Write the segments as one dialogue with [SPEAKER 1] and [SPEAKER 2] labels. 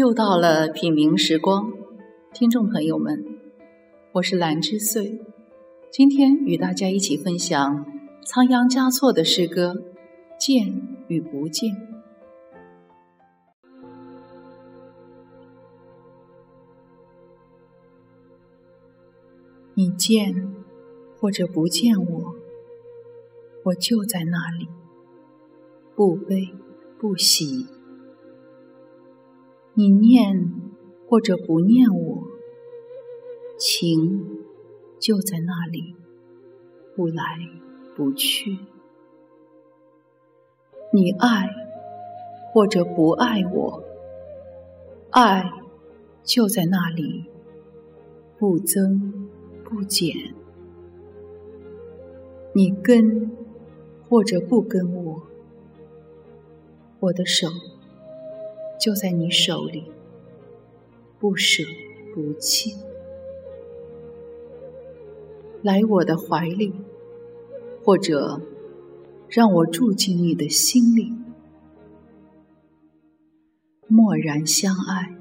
[SPEAKER 1] 又到了品茗时光，听众朋友们，我是兰之岁，今天与大家一起分享仓央嘉措的诗歌《见与不见》。你见或者不见我，我就在那里，不悲不喜。你念或者不念我，情就在那里，不来不去。你爱或者不爱我，爱就在那里，不增不减。你跟或者不跟我，我的手。就在你手里，不舍不弃，来我的怀里，或者让我住进你的心里，默然相爱，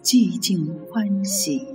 [SPEAKER 1] 寂静欢喜。